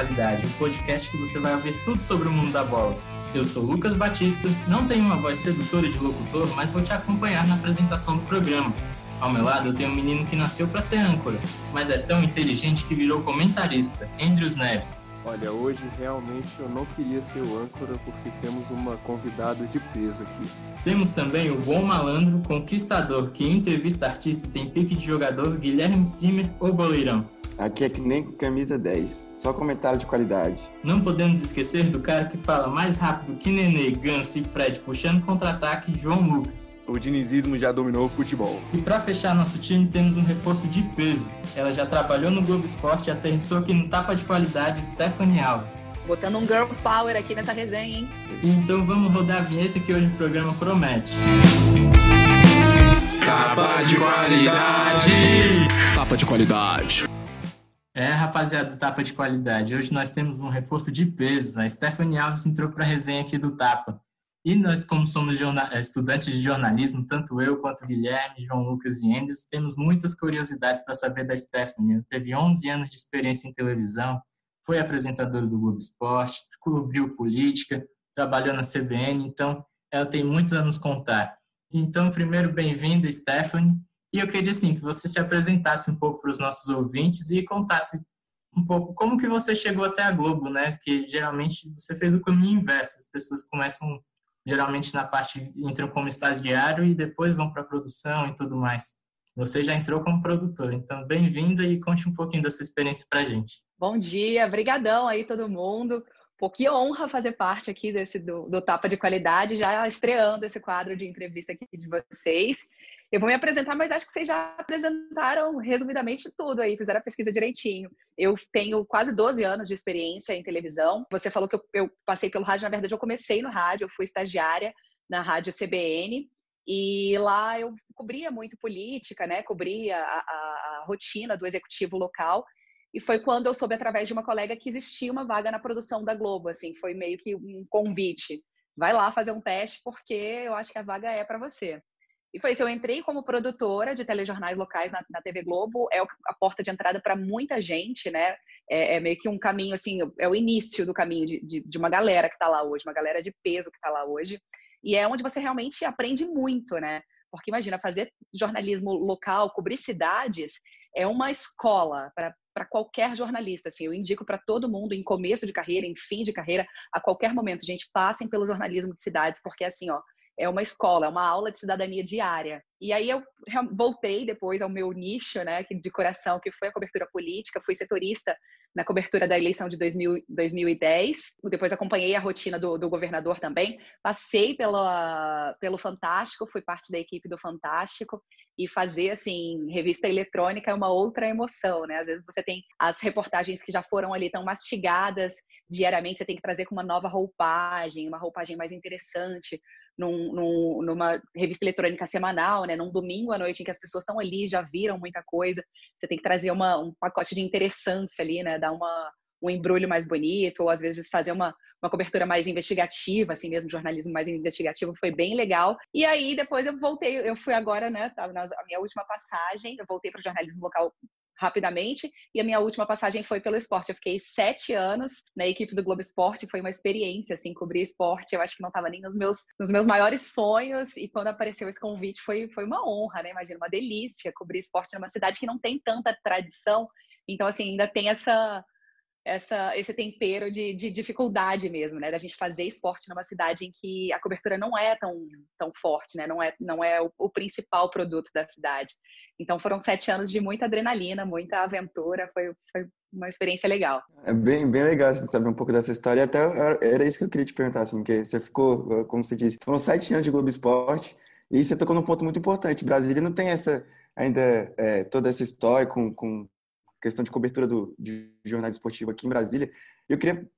Qualidade, o podcast que você vai ouvir tudo sobre o mundo da bola. Eu sou Lucas Batista, não tenho uma voz sedutora de locutor, mas vou te acompanhar na apresentação do programa. Ao meu lado eu tenho um menino que nasceu para ser âncora, mas é tão inteligente que virou comentarista, Andrews Neves. Olha, hoje realmente eu não queria ser o âncora porque temos uma convidada de peso aqui. Temos também o bom malandro, conquistador, que entrevista artista e tem pique de jogador, Guilherme Simer, ou Boleirão. Aqui é que nem camisa 10, só comentário de qualidade. Não podemos esquecer do cara que fala mais rápido que Nenê, Ganso e Fred puxando contra-ataque, João Lucas. O dinizismo já dominou o futebol. E para fechar nosso time, temos um reforço de peso. Ela já trabalhou no Globo Esporte e aterrissou aqui no Tapa de Qualidade, Stephanie Alves. Botando um girl power aqui nessa resenha, hein? Então vamos rodar a vinheta que hoje o programa promete. Tapa de qualidade! Tapa de qualidade. É, rapaziada do Tapa de Qualidade. Hoje nós temos um reforço de peso. A Stephanie Alves entrou para a resenha aqui do Tapa. E nós, como somos estudantes de jornalismo, tanto eu quanto Guilherme, João Lucas e Enders, temos muitas curiosidades para saber da Stephanie. Ela teve 11 anos de experiência em televisão, foi apresentadora do Globo Esporte, cobriu política, trabalhou na CBN, então ela tem muito a nos contar. Então, primeiro, bem-vinda, Stephanie. E eu queria assim que você se apresentasse um pouco para os nossos ouvintes e contasse um pouco como que você chegou até a Globo, né? Porque geralmente você fez o caminho inverso. As pessoas começam geralmente na parte entram como estagiário e depois vão para a produção e tudo mais. Você já entrou como produtor, então bem-vinda e conte um pouquinho dessa experiência para gente. Bom dia, brigadão aí todo mundo. Pô, que honra fazer parte aqui desse do, do Tapa de Qualidade, já estreando esse quadro de entrevista aqui de vocês. Eu vou me apresentar, mas acho que vocês já apresentaram resumidamente tudo aí, fizeram a pesquisa direitinho. Eu tenho quase 12 anos de experiência em televisão. Você falou que eu, eu passei pelo rádio, na verdade, eu comecei no rádio, eu fui estagiária na rádio CBN. E lá eu cobria muito política, né? Cobria a, a, a rotina do executivo local. E foi quando eu soube através de uma colega que existia uma vaga na produção da Globo, assim, foi meio que um convite. Vai lá fazer um teste porque eu acho que a vaga é para você. E foi isso, eu entrei como produtora de telejornais locais na, na TV Globo, é a porta de entrada para muita gente, né? É, é, meio que um caminho, assim, é o início do caminho de, de, de uma galera que está lá hoje, uma galera de peso que está lá hoje. E é onde você realmente aprende muito, né? Porque imagina, fazer jornalismo local, cobrir cidades, é uma escola para qualquer jornalista. Assim, eu indico para todo mundo, em começo de carreira, em fim de carreira, a qualquer momento, gente, passem pelo jornalismo de cidades, porque assim, ó, é uma escola, é uma aula de cidadania diária. E aí eu voltei depois ao meu nicho, né, de coração, que foi a cobertura política, fui setorista na cobertura da eleição de 2000, 2010, depois acompanhei a rotina do, do governador também, passei pela, pelo Fantástico, fui parte da equipe do Fantástico, e fazer, assim, revista eletrônica é uma outra emoção, né? Às vezes você tem as reportagens que já foram ali tão mastigadas diariamente, você tem que trazer com uma nova roupagem, uma roupagem mais interessante, num, num, numa revista eletrônica semanal, né? Num domingo à noite em que as pessoas estão ali, já viram muita coisa. Você tem que trazer uma, um pacote de interessância ali, né? Dar uma, um embrulho mais bonito, ou às vezes fazer uma, uma cobertura mais investigativa, assim mesmo, jornalismo mais investigativo, foi bem legal. E aí depois eu voltei, eu fui agora, né? Tava na minha última passagem, eu voltei para o jornalismo local rapidamente. E a minha última passagem foi pelo esporte. Eu fiquei sete anos na equipe do Globo Esporte. Foi uma experiência, assim, cobrir esporte. Eu acho que não estava nem nos meus, nos meus maiores sonhos. E quando apareceu esse convite, foi, foi uma honra, né? Imagina, uma delícia cobrir esporte numa cidade que não tem tanta tradição. Então, assim, ainda tem essa essa, esse tempero de, de, dificuldade mesmo, né? Da gente fazer esporte numa cidade em que a cobertura não é tão, tão forte, né? Não é, não é o, o principal produto da cidade. Então foram sete anos de muita adrenalina, muita aventura, foi, foi uma experiência legal. É bem, bem legal saber um pouco dessa história. Até era isso que eu queria te perguntar, assim, que você ficou, como você disse, foram sete anos de Globo Esporte e você tocou num ponto muito importante. Brasília não tem essa ainda é, toda essa história com, com questão de cobertura do, de jornalismo esportivo aqui em Brasília. Eu queria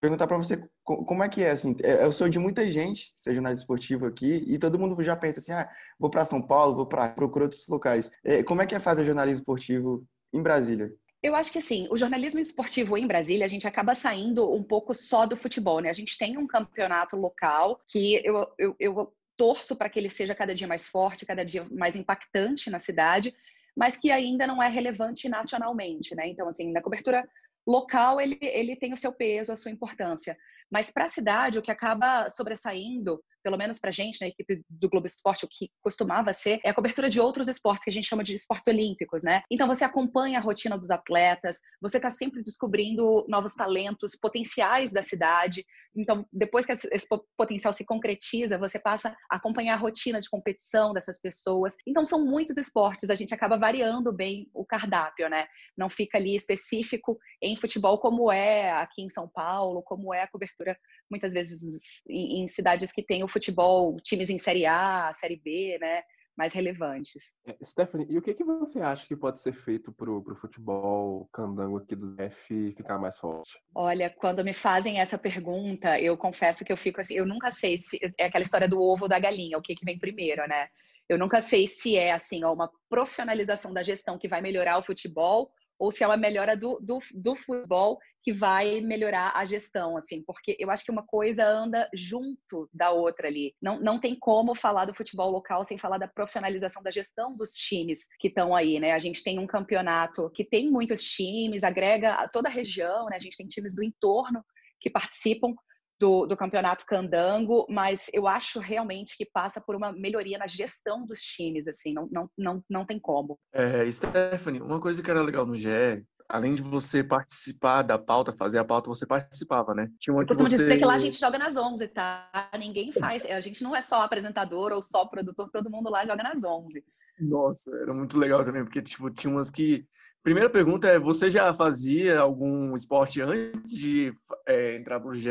perguntar para você como é que é assim. É, é o sonho de muita gente ser jornalista esportivo aqui e todo mundo já pensa assim, ah, vou para São Paulo, vou para procurar outros locais. É, como é que é fazer jornalismo esportivo em Brasília? Eu acho que assim, o jornalismo esportivo em Brasília, a gente acaba saindo um pouco só do futebol, né? A gente tem um campeonato local que eu, eu, eu torço para que ele seja cada dia mais forte, cada dia mais impactante na cidade, mas que ainda não é relevante nacionalmente, né? Então, assim, na cobertura local ele, ele tem o seu peso, a sua importância. Mas para a cidade, o que acaba sobressaindo, pelo menos para a gente, na equipe do Globo Esporte, o que costumava ser, é a cobertura de outros esportes, que a gente chama de esportes olímpicos, né? Então você acompanha a rotina dos atletas, você está sempre descobrindo novos talentos, potenciais da cidade. Então, depois que esse potencial se concretiza, você passa a acompanhar a rotina de competição dessas pessoas. Então, são muitos esportes, a gente acaba variando bem o cardápio, né? Não fica ali específico em futebol, como é aqui em São Paulo, como é a cobertura muitas vezes em, cidades que tem o futebol, times em Série A, Série B, né? Mais relevantes. É, Stephanie, e o que, que você acha que pode ser feito para o futebol candango aqui do DF ficar mais forte? Olha, quando me fazem essa pergunta, eu confesso que eu fico assim, eu nunca sei se é aquela história do ovo ou da galinha, o que, que vem primeiro, né? Eu nunca sei se é assim, ó, uma profissionalização da gestão que vai melhorar o futebol ou se é uma melhora do, do, do, futebol que vai melhorar a gestão, assim, porque eu acho que uma coisa anda junto da outra ali. Não, não tem como falar do futebol local sem falar da profissionalização da gestão dos times que estão aí, né? A gente tem um campeonato que tem muitos times, agrega toda a região, né? A gente tem times do entorno que participam, do, do, campeonato candango, mas eu acho realmente que passa por uma melhoria na gestão dos times, assim, não, não, não, não tem como. É, Stephanie, uma coisa que era legal no GE, além de você participar da pauta, fazer a pauta, você participava, né? Tinha uma eu costumo você... dizer que lá a gente joga nas 11, tá? Ninguém faz, a gente não é só apresentador ou só produtor, todo mundo lá joga nas 11. Nossa, era muito legal também, porque tipo, tinha umas que Primeira pergunta é: você já fazia algum esporte antes de é, entrar pro GE?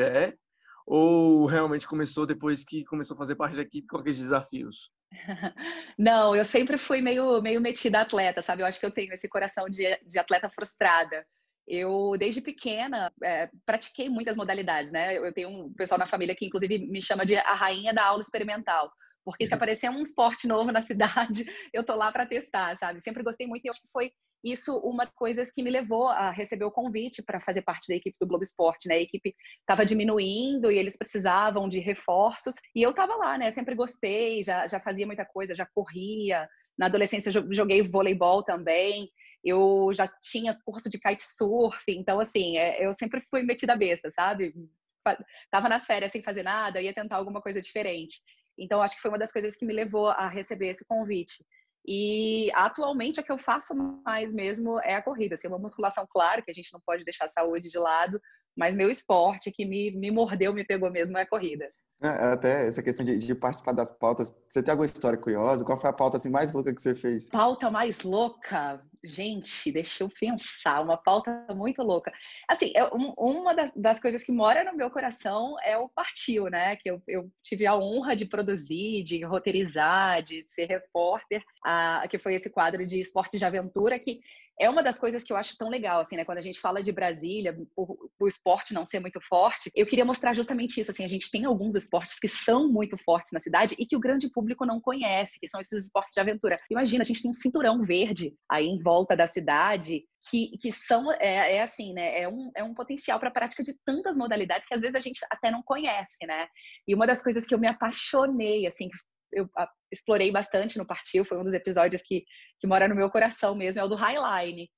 Ou realmente começou depois que começou a fazer parte da equipe com aqueles desafios? Não, eu sempre fui meio, meio metida atleta, sabe? Eu acho que eu tenho esse coração de, de atleta frustrada. Eu, desde pequena, é, pratiquei muitas modalidades, né? Eu tenho um pessoal na família que, inclusive, me chama de a rainha da aula experimental. Porque se uhum. aparecer um esporte novo na cidade, eu tô lá para testar, sabe? Sempre gostei muito e acho que foi isso uma das coisas que me levou a receber o convite para fazer parte da equipe do Globo Esporte, né? A equipe estava diminuindo e eles precisavam de reforços e eu estava lá, né? Sempre gostei, já, já fazia muita coisa, já corria. Na adolescência joguei voleibol também. Eu já tinha curso de kitesurf, então assim, é, eu sempre fui metida besta, sabe? Tava nas férias sem fazer nada, ia tentar alguma coisa diferente. Então, acho que foi uma das coisas que me levou a receber esse convite. E atualmente o que eu faço mais mesmo é a corrida. Assim, uma musculação, claro, que a gente não pode deixar a saúde de lado, mas meu esporte que me, me mordeu, me pegou mesmo é a corrida. É, até essa questão de, de, participar das pautas, você tem alguma história curiosa? Qual foi a pauta assim, mais louca que você fez? Pauta mais louca? Gente, deixa eu pensar, uma pauta muito louca. Assim, eu, uma das, das, coisas que mora no meu coração é o Partiu, né? Que eu, eu tive a honra de produzir, de roteirizar, de ser repórter, a, que foi esse quadro de esportes de aventura que é uma das coisas que eu acho tão legal, assim, né? Quando a gente fala de Brasília, o, o, esporte não ser muito forte, eu queria mostrar justamente isso, assim, a gente tem alguns esportes que são muito fortes na cidade e que o grande público não conhece, que são esses esportes de aventura. Imagina, a gente tem um cinturão verde aí em volta da cidade, que, que são, é, é assim, né? É um, é um potencial para a prática de tantas modalidades que às vezes a gente até não conhece, né? E uma das coisas que eu me apaixonei, assim, eu explorei bastante no Partiu, foi um dos episódios que, que mora no meu coração mesmo, é o do Highline.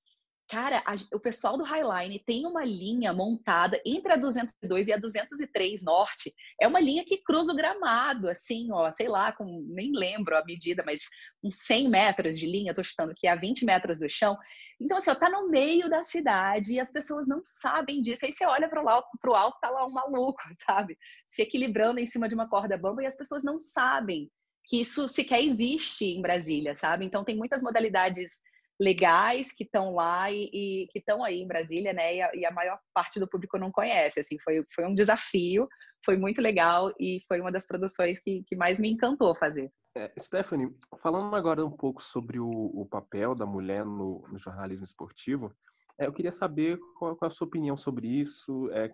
Cara, a, o pessoal do Highline tem uma linha montada entre a 202 e a 203 Norte. É uma linha que cruza o gramado, assim, ó, sei lá, com, nem lembro a medida, mas uns 100 metros de linha, tô chutando que é a 20 metros do chão. Então, assim, ó, tá no meio da cidade e as pessoas não sabem disso. Aí você olha para o alto, tá lá um maluco, sabe? Se equilibrando em cima de uma corda bamba e as pessoas não sabem que isso sequer existe em Brasília, sabe? Então tem muitas modalidades legais que estão lá e, e que estão aí em Brasília, né? E a, e a, maior parte do público não conhece. Assim, foi, foi um desafio, foi muito legal e foi uma das produções que, que mais me encantou fazer. É, Stephanie, falando agora um pouco sobre o, o papel da mulher no, no jornalismo esportivo, é, eu queria saber qual, qual, a sua opinião sobre isso, é,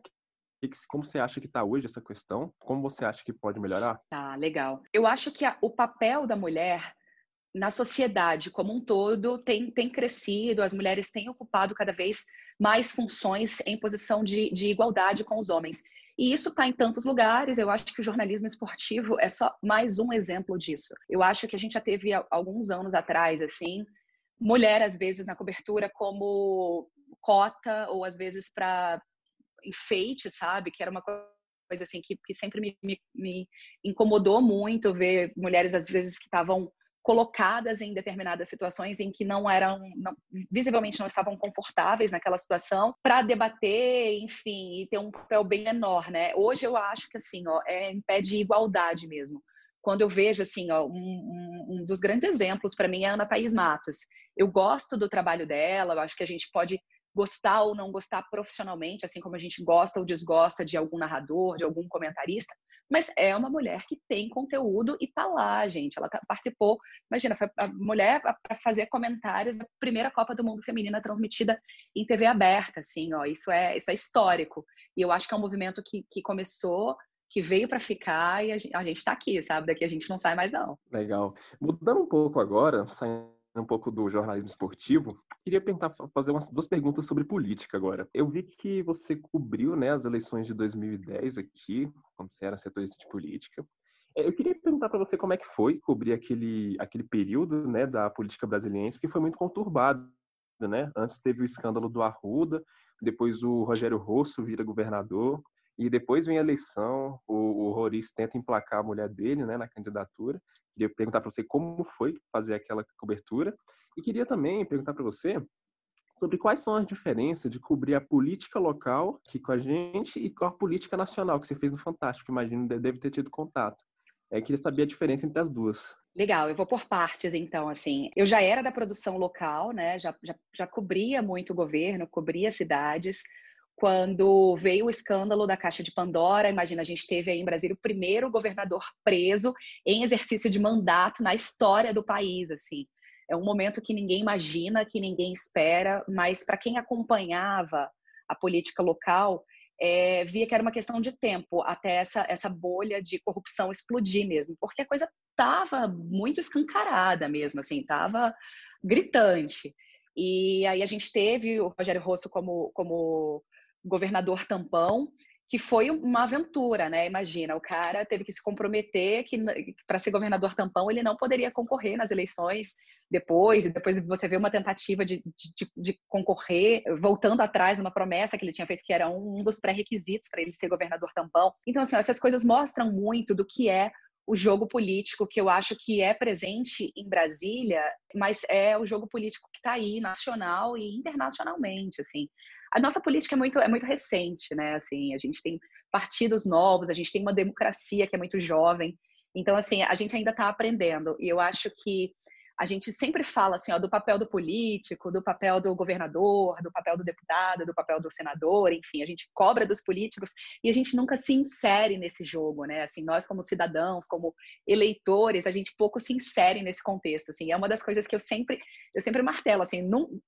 como você acha que está hoje essa questão? Como você acha que pode melhorar? Tá, legal. Eu acho que a, o papel da mulher na sociedade como um todo tem, tem crescido, as mulheres têm ocupado cada vez mais funções em posição de, de igualdade com os homens. E isso está em tantos lugares. Eu acho que o jornalismo esportivo é só mais um exemplo disso. Eu acho que a gente já teve alguns anos atrás, assim, mulher às vezes na cobertura como cota ou às vezes para enfeite, sabe? Que era uma coisa assim que, que sempre me, me, me incomodou muito ver mulheres às vezes que estavam colocadas em determinadas situações em que não eram, não, visivelmente não estavam confortáveis naquela situação, para debater, enfim, e ter um papel bem menor, né? Hoje eu acho que assim, ó, é em pé de igualdade mesmo. Quando eu vejo assim, ó, um, um dos grandes exemplos para mim é a Ana Thaís Matos. Eu gosto do trabalho dela, eu acho que a gente pode gostar ou não gostar profissionalmente, assim como a gente gosta ou desgosta de algum narrador, de algum comentarista, mas é uma mulher que tem conteúdo e tá lá, gente. Ela tá, participou, imagina, foi a mulher para fazer comentários da primeira Copa do Mundo Feminina transmitida em TV aberta, assim, ó. Isso é, isso é histórico. E eu acho que é um movimento que, que começou que veio para ficar e a gente está aqui, sabe? Daqui a gente não sai mais não. Legal. Mudando um pouco agora, saindo um pouco do jornalismo esportivo, queria tentar fazer umas duas perguntas sobre política agora. Eu vi que você cobriu né, as eleições de 2010 aqui, quando você era setorista de política. É, eu queria perguntar para você como é que foi cobrir aquele, aquele período né, da política brasileira, porque foi muito conturbado. Né? Antes teve o escândalo do Arruda, depois o Rogério Rosso vira governador, e depois vem a eleição, o, o Roriz tenta emplacar a mulher dele né, na candidatura. Queria perguntar para você como foi fazer aquela cobertura. E queria também perguntar para você sobre quais são as diferenças de cobrir a política local aqui com a gente e com a política nacional que você fez no Fantástico. Imagino deve ter tido contato. Eu queria saber a diferença entre as duas. Legal, eu vou por partes então, assim. Eu já era da produção local, né? Já, já, já cobria muito o governo, cobria cidades, quando veio o escândalo da Caixa de Pandora, imagina, a gente teve aí em Brasília o primeiro governador preso em exercício de mandato na história do país, assim. É um momento que ninguém imagina, que ninguém espera, mas para quem acompanhava a política local, é, via que era uma questão de tempo até essa, essa bolha de corrupção explodir mesmo, porque a coisa estava muito escancarada mesmo, assim, estava gritante. E aí a gente teve o Rogério Rosso como, como governador tampão, que foi uma aventura, né? Imagina, o cara teve que se comprometer que para ser governador tampão ele não poderia concorrer nas eleições depois, e depois você vê uma tentativa de, de, de concorrer, voltando atrás numa promessa que ele tinha feito, que era um, dos pré-requisitos para ele ser governador tampão. Então, assim, essas coisas mostram muito do que é o jogo político que eu acho que é presente em Brasília, mas é o jogo político que está aí nacional e internacionalmente, assim a nossa política é muito, é muito recente, né? Assim, a gente tem partidos novos, a gente tem uma democracia que é muito jovem. Então, assim, a gente ainda está aprendendo. E eu acho que a gente sempre fala assim, ó, do papel do político, do papel do governador, do papel do deputado, do papel do senador, enfim, a gente cobra dos políticos e a gente nunca se insere nesse jogo, né? Assim, nós como cidadãos, como eleitores, a gente pouco se insere nesse contexto, assim. É uma das coisas que eu sempre eu sempre martelo, assim, num,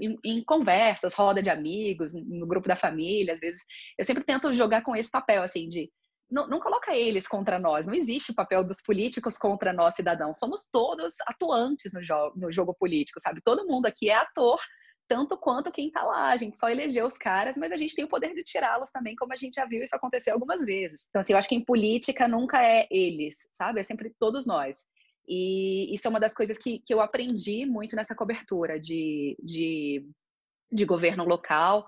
em, em, conversas, roda de amigos, no grupo da família, às vezes, eu sempre tento jogar com esse papel, assim, de não, não, coloca eles contra nós. Não existe o papel dos políticos contra nós, cidadãos. Somos todos atuantes no, jo no jogo político, sabe? Todo mundo aqui é ator, tanto quanto quem está lá. A gente só elegeu os caras, mas a gente tem o poder de tirá-los também, como a gente já viu isso acontecer algumas vezes. Então, assim, eu acho que em política nunca é eles, sabe? É sempre todos nós. E isso é uma das coisas que, que eu aprendi muito nessa cobertura de, de, de governo local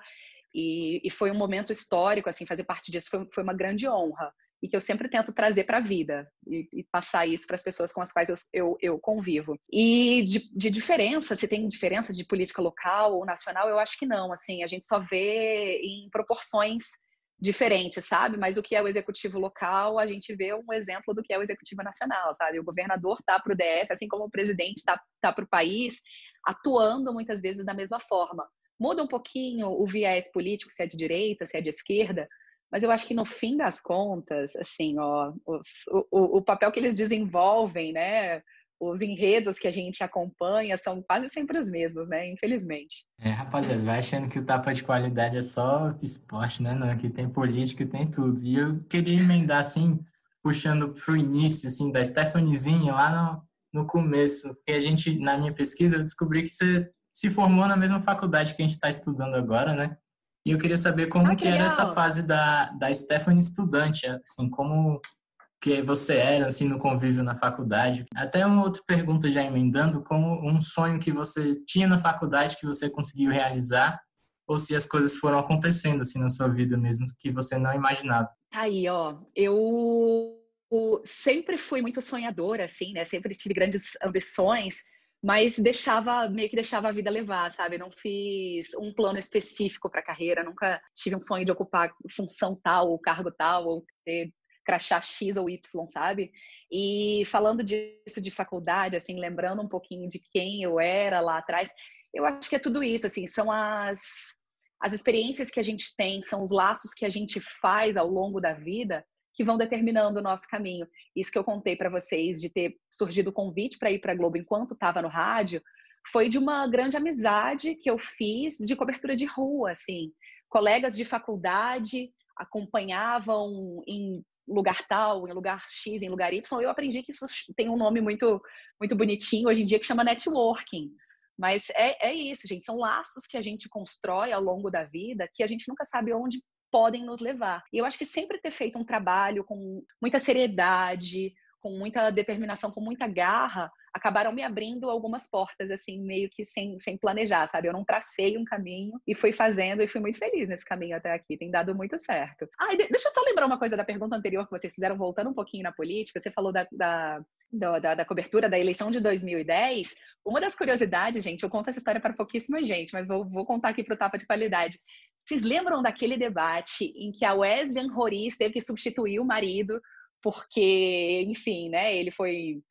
e, e, foi um momento histórico, assim, fazer parte disso foi, foi uma grande honra e que eu sempre tento trazer para a vida e, e, passar isso para as pessoas com as quais eu, eu, eu convivo. E de, de, diferença, se tem diferença de política local ou nacional, eu acho que não. Assim, a gente só vê em proporções diferentes, sabe? Mas o que é o executivo local, a gente vê um exemplo do que é o executivo nacional, sabe? O governador tá para o DF, assim como o presidente tá, tá para o país, atuando muitas vezes da mesma forma muda um pouquinho o viés político, se é de direita, se é de esquerda, mas eu acho que no fim das contas, assim, ó, os, o, o papel que eles desenvolvem, né, os enredos que a gente acompanha são quase sempre os mesmos, né? Infelizmente. É, rapaziada, vai achando que o tapa de qualidade é só esporte, né? Não, que tem política tem tudo. E eu queria emendar, assim, puxando pro início, assim, da Stephaniezinha, lá no, no começo, porque a gente, na minha pesquisa, eu descobri que você se formou na mesma faculdade que a gente está estudando agora, né? E eu queria saber como ah, que, que era essa fase da, da Stephanie estudante, assim, como que você era, assim, no convívio na faculdade. Até uma outra pergunta já emendando, como um sonho que você tinha na faculdade que você conseguiu realizar, ou se as coisas foram acontecendo assim na sua vida mesmo que você não imaginava. Tá aí, ó. Eu sempre fui muito sonhadora, assim, né? Sempre tive grandes ambições, mas deixava meio que deixava a vida levar, sabe? Não fiz um plano específico para a carreira, nunca tive um sonho de ocupar função tal ou cargo tal ou ter crachá X ou Y, sabe? E falando disso de faculdade, assim, lembrando um pouquinho de quem eu era lá atrás, eu acho que é tudo isso, assim, são as as experiências que a gente tem, são os laços que a gente faz ao longo da vida que vão determinando o nosso caminho. Isso que eu contei para vocês de ter surgido o convite para ir para a Globo enquanto estava no rádio, foi de uma grande amizade que eu fiz de cobertura de rua, assim. Colegas de faculdade acompanhavam em lugar tal, em lugar X, em lugar Y. Eu aprendi que isso tem um nome muito muito bonitinho hoje em dia que chama networking. Mas é, é isso, gente. São laços que a gente constrói ao longo da vida que a gente nunca sabe onde podem nos levar. E eu acho que sempre ter feito um trabalho com muita seriedade, com muita determinação, com muita garra, acabaram me abrindo algumas portas, assim, meio que sem, sem planejar, sabe? Eu não tracei um caminho e fui fazendo e fui muito feliz nesse caminho até aqui. Tem dado muito certo. Ah, deixa eu só lembrar uma coisa da pergunta anterior que vocês fizeram, voltando um pouquinho na política. Você falou da, da, da, da cobertura da eleição de 2010. Uma das curiosidades, gente, eu conto essa história para pouquíssima gente, mas vou, vou contar aqui para o Tapa de Qualidade. Vocês lembram daquele debate em que a Wesley Roriz teve que substituir o marido porque, enfim, né, ele foi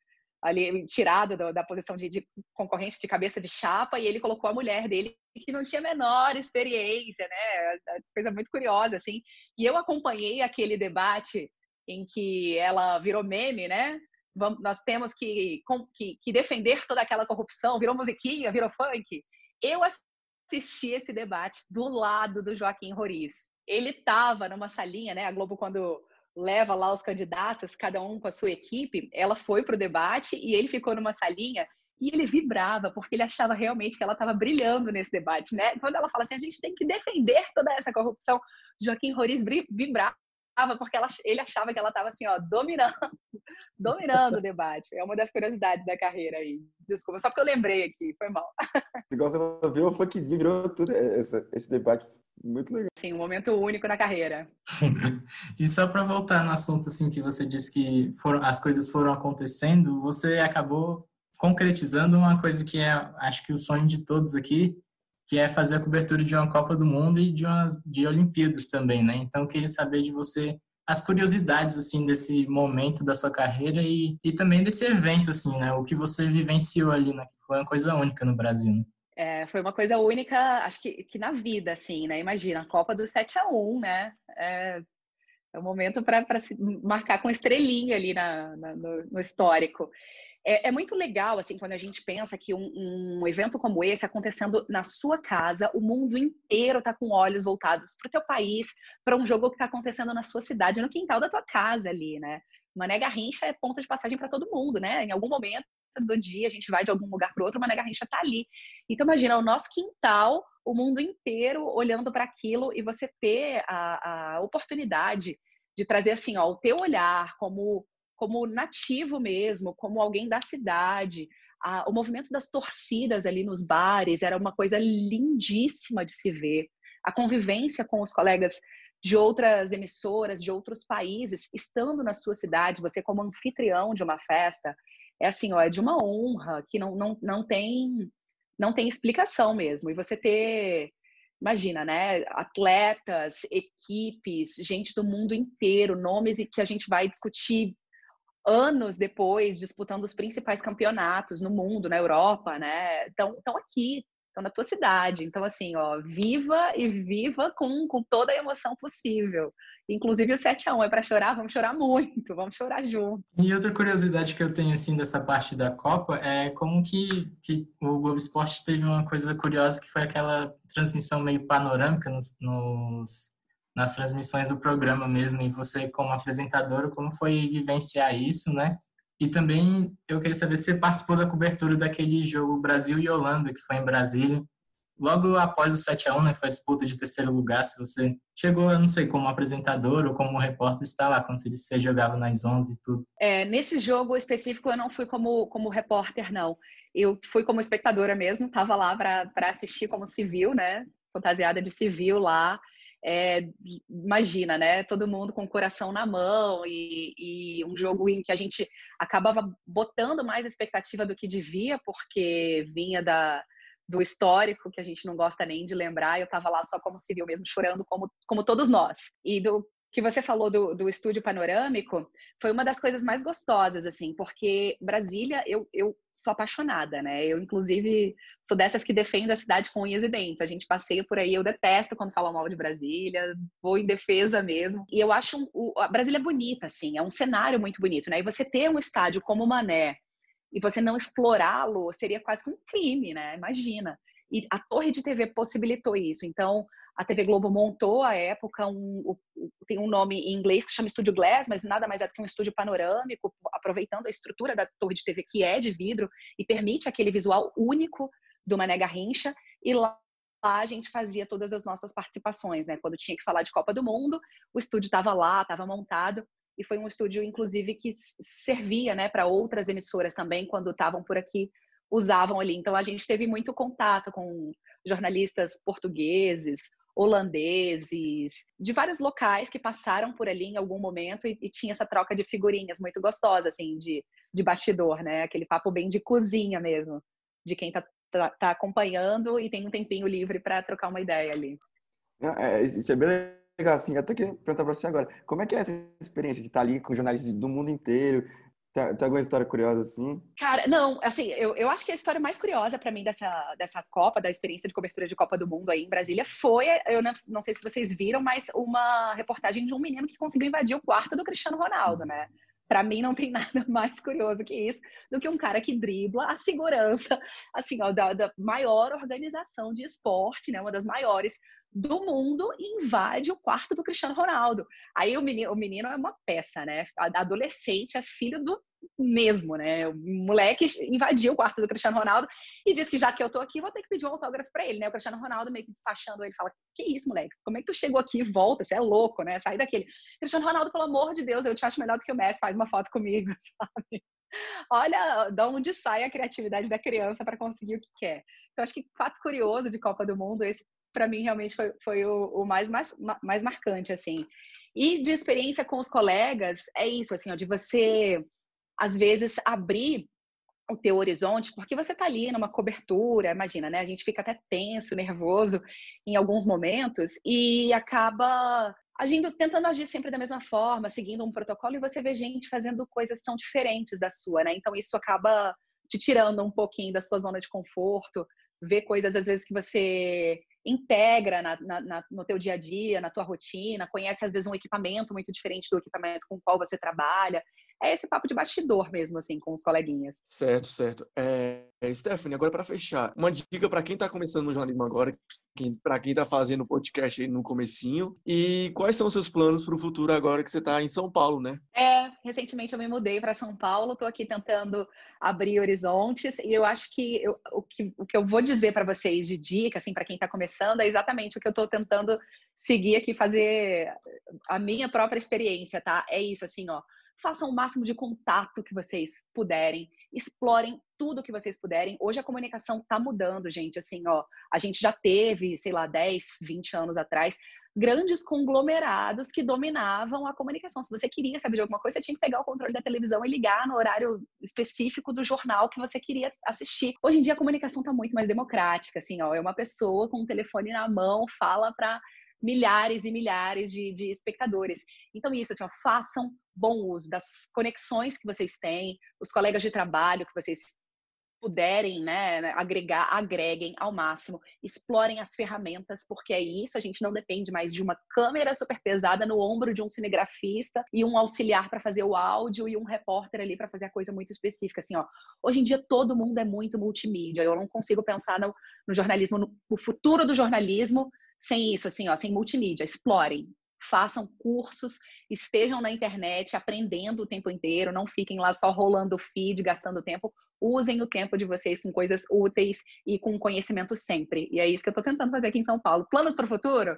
ali tirado do, da posição de, de, concorrente de cabeça de chapa e ele colocou a mulher dele que não tinha a menor experiência, né? Coisa muito curiosa assim. E eu acompanhei aquele debate em que ela virou meme, né? Vamos, nós temos que, que, que defender toda aquela corrupção, virou musiquinha, virou funk. Eu assisti esse debate do lado do Joaquim Roriz. Ele estava numa salinha, né? A Globo quando leva lá os candidatos, cada um com a sua equipe, ela foi para o debate e ele ficou numa salinha e ele vibrava, porque ele achava realmente que ela estava brilhando nesse debate, né? Quando ela fala assim, a gente tem que defender toda essa corrupção, Joaquim Roriz vibrava, porque ela, ele achava que ela estava assim, ó, dominando, dominando o debate. É uma das curiosidades da carreira aí. Desculpa, só porque eu lembrei aqui, foi mal. Igual você virou funkzinho, virou tudo esse, esse debate muito legal. Sim, um momento único na carreira. e só para voltar no assunto assim que você disse que foram, as coisas foram acontecendo, você acabou concretizando uma coisa que é, acho que o sonho de todos aqui, que é fazer a cobertura de uma Copa do Mundo e de umas de Olimpíadas também, né? Então, eu queria saber de você as curiosidades assim desse momento da sua carreira e, e também desse evento assim, né? O que você vivenciou ali, né? Foi uma coisa única no Brasil. Né? É, foi uma coisa única, acho que, que na vida, assim, né? Imagina, a Copa do 7 a 1 né? É, é um momento para se marcar com estrelinha ali na, na no, no, histórico. É, é, muito legal, assim, quando a gente pensa que um, um evento como esse acontecendo na sua casa, o mundo inteiro está com olhos voltados para o teu país, para um jogo que está acontecendo na sua cidade, no quintal da tua casa ali, né? Mané Garrincha é ponto de passagem para todo mundo, né? Em algum momento do dia, a gente vai de algum lugar para outro, Mané Garrincha está ali. Então, imagina, o nosso quintal, o mundo inteiro olhando para aquilo e você ter a, a oportunidade de trazer, assim, ó, o teu olhar como, como nativo mesmo, como alguém da cidade. O movimento das torcidas ali nos bares era uma coisa lindíssima de se ver. A convivência com os colegas de outras emissoras, de outros países, estando na sua cidade, você como anfitrião de uma festa, é assim, ó, é de uma honra que não, não, não tem não tem explicação mesmo. E você ter, imagina, né, atletas, equipes, gente do mundo inteiro, nomes que a gente vai discutir anos depois, disputando os principais campeonatos no mundo, na Europa, né? Estão aqui, estão na tua cidade. Então, assim, ó, viva e viva com, com toda a emoção possível. Inclusive o 7 a 1 é para chorar, vamos chorar muito, vamos chorar junto. E outra curiosidade que eu tenho assim dessa parte da Copa é como que, que o Globo Esporte teve uma coisa curiosa que foi aquela transmissão meio panorâmica nos, nos nas transmissões do programa mesmo e você como apresentadora como foi vivenciar isso, né? E também eu queria saber se você participou da cobertura daquele jogo Brasil e Holanda que foi em Brasília logo após o 7 a 1 né, foi a disputa de terceiro lugar, se você chegou, eu não sei, como apresentador ou como repórter, está lá, quando você jogava nas 11 e tudo. É, nesse jogo específico eu não fui como, como repórter, não. Eu fui como espectadora mesmo, estava lá para assistir como civil, né? fantasiada de civil lá. É, imagina, né? Todo mundo com o coração na mão e, e, um jogo em que a gente acabava botando mais expectativa do que devia, porque vinha da, do histórico que a gente não gosta nem de lembrar. Eu estava lá só como civil mesmo, chorando como, como todos nós. E do que você falou do, do estúdio panorâmico foi uma das coisas mais gostosas, assim, porque Brasília, eu, eu sou apaixonada, né? Eu, inclusive, sou dessas que defendo a cidade com unhas e dentes. A gente passeia por aí, eu detesto quando falam mal de Brasília, vou em defesa mesmo. E eu acho o, a Brasília bonita, assim, é um cenário muito bonito, né? E você ter um estádio como o Mané e você não explorá-lo seria quase um crime, né? Imagina. E a torre de TV possibilitou isso. Então, a TV Globo montou à época um, tem um nome em inglês que chama Estúdio Glass, mas nada mais é do que um estúdio panorâmico, aproveitando a estrutura da torre de TV que é de vidro e permite aquele visual único do Mané Garrincha. E lá a gente fazia todas as nossas participações, né? Quando tinha que falar de Copa do Mundo, o estúdio estava lá, estava montado e foi um estúdio inclusive que servia, né, para outras emissoras também quando estavam por aqui usavam ali. Então a gente teve muito contato com jornalistas portugueses, holandeses, de vários locais que passaram por ali em algum momento e, e tinha essa troca de figurinhas muito gostosa, assim, de, de bastidor, né? Aquele papo bem de cozinha mesmo, de quem tá, tá, tá acompanhando e tem um tempinho livre para trocar uma ideia ali. É, isso é bem legal, assim, até queria perguntar para você agora, como é que é essa experiência de estar ali com jornalistas do mundo inteiro, tem, tem alguma história curiosa assim? Cara, não, assim, eu, eu acho que a história mais curiosa para mim dessa, dessa Copa, da experiência de cobertura de Copa do Mundo aí em Brasília, foi, eu não, não sei se vocês viram, mas uma reportagem de um menino que conseguiu invadir o quarto do Cristiano Ronaldo, né? Para mim não tem nada mais curioso que isso, do que um cara que dribla a segurança, assim, ó, da, da maior organização de esporte, né? Uma das maiores do mundo e invade o quarto do Cristiano Ronaldo. Aí o menino, o menino é uma peça, né? Adolescente, é filho do mesmo, né? O moleque invadiu o quarto do Cristiano Ronaldo e disse que já que eu tô aqui, vou ter que pedir um autógrafo para ele, né? O Cristiano Ronaldo meio que despachando ele, fala: Que isso, moleque? Como é que tu chegou aqui volta? Você é louco, né? Sai daquele. Cristiano Ronaldo, pelo amor de Deus, eu te acho melhor do que o Messi, faz uma foto comigo, sabe? Olha de onde sai a criatividade da criança para conseguir o que quer. Então, acho que fato curioso de Copa do Mundo, esse para mim realmente foi, foi o, o, mais, mais, mais marcante, assim. E de experiência com os colegas, é isso, assim, ó, de você, às vezes, abrir o teu horizonte, porque você tá ali numa cobertura, imagina, né? A gente fica até tenso, nervoso em alguns momentos e acaba agindo, tentando agir sempre da mesma forma, seguindo um protocolo, e você vê gente fazendo coisas tão diferentes da sua, né? Então isso acaba te tirando um pouquinho da sua zona de conforto, ver coisas às vezes que você integra na, na, no teu dia a dia, na tua rotina, conhece às vezes um equipamento muito diferente do equipamento com o qual você trabalha. É esse papo de bastidor mesmo, assim, com os coleguinhas. Certo, certo. É, Stephanie, agora para fechar, uma dica para quem está começando no jornalismo agora, para quem está fazendo o podcast no comecinho, e quais são os seus planos para o futuro agora que você está em São Paulo, né? É, recentemente eu me mudei para São Paulo, estou aqui tentando abrir horizontes, e eu acho que eu, o, que, o que eu vou dizer para vocês de dica, assim, para quem está começando, é exatamente o que eu estou tentando seguir aqui, fazer a minha própria experiência, tá? É isso, assim, ó façam o máximo de contato que vocês puderem, explorem tudo que vocês puderem. Hoje a comunicação está mudando, gente. Assim, ó, a gente já teve, sei lá, 10, 20 anos atrás, grandes conglomerados que dominavam a comunicação. Se você queria saber de alguma coisa, você tinha que pegar o controle da televisão e ligar no horário específico do jornal que você queria assistir. Hoje em dia a comunicação está muito mais democrática, assim, ó, é uma pessoa com o telefone na mão, fala para milhares e milhares de, de espectadores. Então, isso, assim, ó, façam bom uso das conexões que vocês têm, os colegas de trabalho que vocês puderem né, né, agregar, agreguem ao máximo, explorem as ferramentas, porque é isso, a gente não depende mais de uma câmera super pesada no ombro de um cinegrafista e um auxiliar para fazer o áudio e um repórter ali para fazer a coisa muito específica. Assim, ó, hoje em dia todo mundo é muito multimídia, eu não consigo pensar no, no jornalismo, no, no futuro do jornalismo sem isso, assim, ó, sem multimídia. Explorem, façam cursos, estejam na internet aprendendo o tempo inteiro, não fiquem lá só rolando feed, gastando tempo. Usem o tempo de vocês com coisas úteis e com conhecimento sempre. E é isso que eu estou tentando fazer aqui em São Paulo. Planos para o futuro?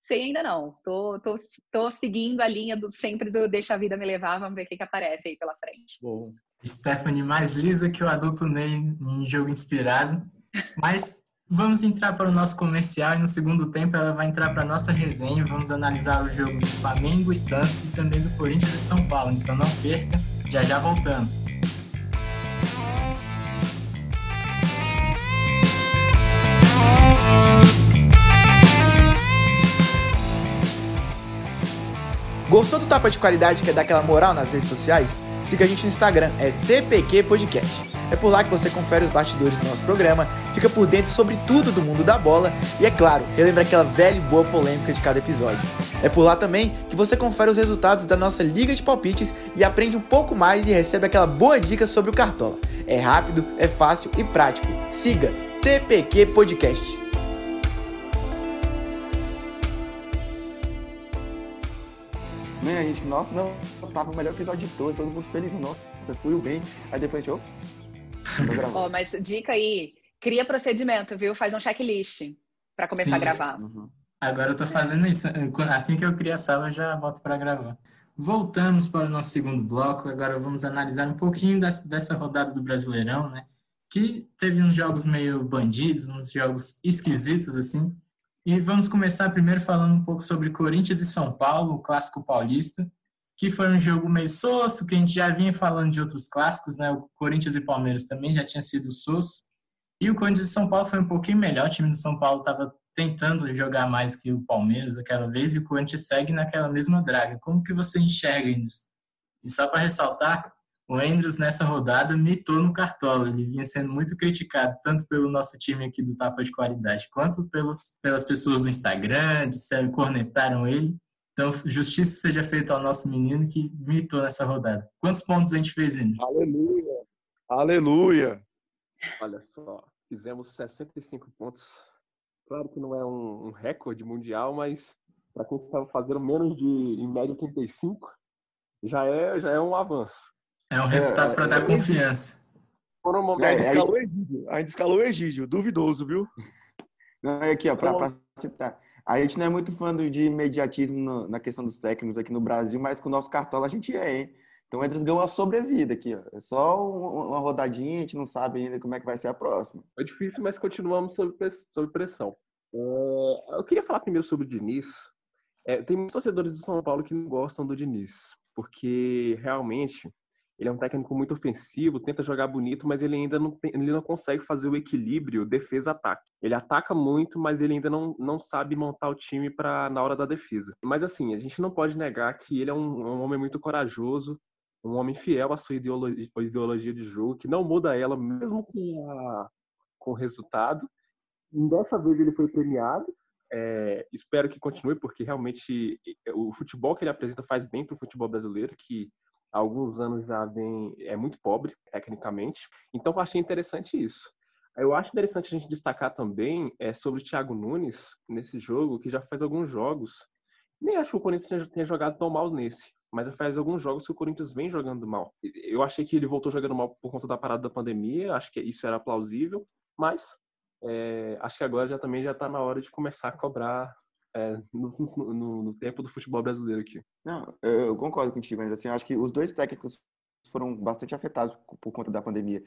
Sei ainda não. Tô, tô, tô seguindo a linha do sempre do deixa a vida me levar, vamos ver o que, que aparece aí pela frente. Bom. Stephanie mais lisa que o adulto Ney em jogo inspirado. Mas Vamos entrar para o nosso comercial e no segundo tempo ela vai entrar para a nossa resenha. Vamos analisar o jogo do Flamengo e Santos e também do Corinthians e São Paulo. Então não perca, já já voltamos. Gostou do Tapa de Qualidade que é dar aquela moral nas redes sociais? Siga a gente no Instagram, é TPQ Podcast. É por lá que você confere os bastidores do nosso programa, fica por dentro sobre tudo do mundo da bola e, é claro, relembra aquela velha e boa polêmica de cada episódio. É por lá também que você confere os resultados da nossa Liga de Palpites e aprende um pouco mais e recebe aquela boa dica sobre o Cartola. É rápido, é fácil e prático. Siga TPQ Podcast. Né, a gente, nossa, não, tava o melhor episódio de todos, todo mundo feliz, você fluiu bem. Aí depois, ops, Ó, mas dica aí, cria procedimento, viu? Faz um checklist para começar Sim. a gravar. Uhum. Agora eu tô fazendo isso. Assim que eu crio a sala, eu já volto para gravar. Voltamos para o nosso segundo bloco. Agora vamos analisar um pouquinho dessa rodada do Brasileirão, né? Que teve uns jogos meio bandidos, uns jogos esquisitos, assim. E vamos começar primeiro falando um pouco sobre Corinthians e São Paulo, o clássico paulista que foi um jogo meio soço, que a gente já vinha falando de outros clássicos, né? O Corinthians e Palmeiras também já tinha sido soço. E o Corinthians e São Paulo foi um pouquinho melhor. O time do São Paulo estava tentando jogar mais que o Palmeiras aquela vez e o Corinthians segue naquela mesma draga. Como que você enxerga isso? E só para ressaltar, o Andrews nessa rodada mitou no cartola. Ele vinha sendo muito criticado, tanto pelo nosso time aqui do Tapa de Qualidade, quanto pelos, pelas pessoas do Instagram, disseram, cornetaram ele. Então, justiça seja feita ao nosso menino que mitou nessa rodada. Quantos pontos a gente fez, Inês? Aleluia! Aleluia! Olha só, fizemos 65 pontos. Claro que não é um, um recorde mundial, mas para quem estava fazendo menos de, em média, 35, já é, já é um avanço. É um resultado é, para é, dar é, confiança. Por um momento, é, escalou o Egídio. A gente escalou o Egídio, duvidoso, viu? Não, é aqui, ó, para citar. A gente não é muito fã de imediatismo na questão dos técnicos aqui no Brasil, mas com o nosso cartola a gente é, hein? Então o Edris ganhou uma sobrevida aqui, ó. É só uma rodadinha, a gente não sabe ainda como é que vai ser a próxima. É difícil, mas continuamos sob, pressão. É, eu queria falar primeiro sobre o Diniz. É, tem muitos torcedores do São Paulo que não gostam do Diniz, porque realmente ele é um técnico muito ofensivo, tenta jogar bonito, mas ele ainda não, tem, ele não consegue fazer o equilíbrio defesa-ataque. Ele ataca muito, mas ele ainda não, não sabe montar o time para na hora da defesa. Mas assim, a gente não pode negar que ele é um, um homem muito corajoso, um homem fiel à sua ideologia, ideologia de jogo, que não muda ela mesmo com, a, com o resultado. Dessa vez ele foi premiado. É, espero que continue, porque realmente o futebol que ele apresenta faz bem para o futebol brasileiro, que há alguns anos já vem é muito pobre tecnicamente. Então eu achei interessante isso. Eu acho interessante a gente destacar também é, sobre o Thiago Nunes nesse jogo, que já faz alguns jogos. Nem acho que o Corinthians tenha jogado tão mal nesse, mas faz alguns jogos que o Corinthians vem jogando mal. Eu achei que ele voltou jogando mal por conta da parada da pandemia, acho que isso era plausível, mas é, acho que agora já também já está na hora de começar a cobrar é, no, no, no, tempo do futebol brasileiro aqui. Não, eu concordo contigo, mas assim, acho que os dois técnicos foram bastante afetados por conta da pandemia.